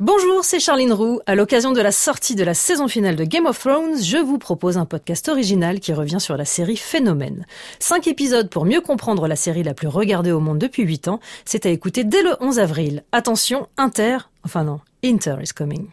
Bonjour, c'est Charline Roux. À l'occasion de la sortie de la saison finale de Game of Thrones, je vous propose un podcast original qui revient sur la série Phénomène. Cinq épisodes pour mieux comprendre la série la plus regardée au monde depuis huit ans. C'est à écouter dès le 11 avril. Attention, Inter, enfin non, Inter is coming.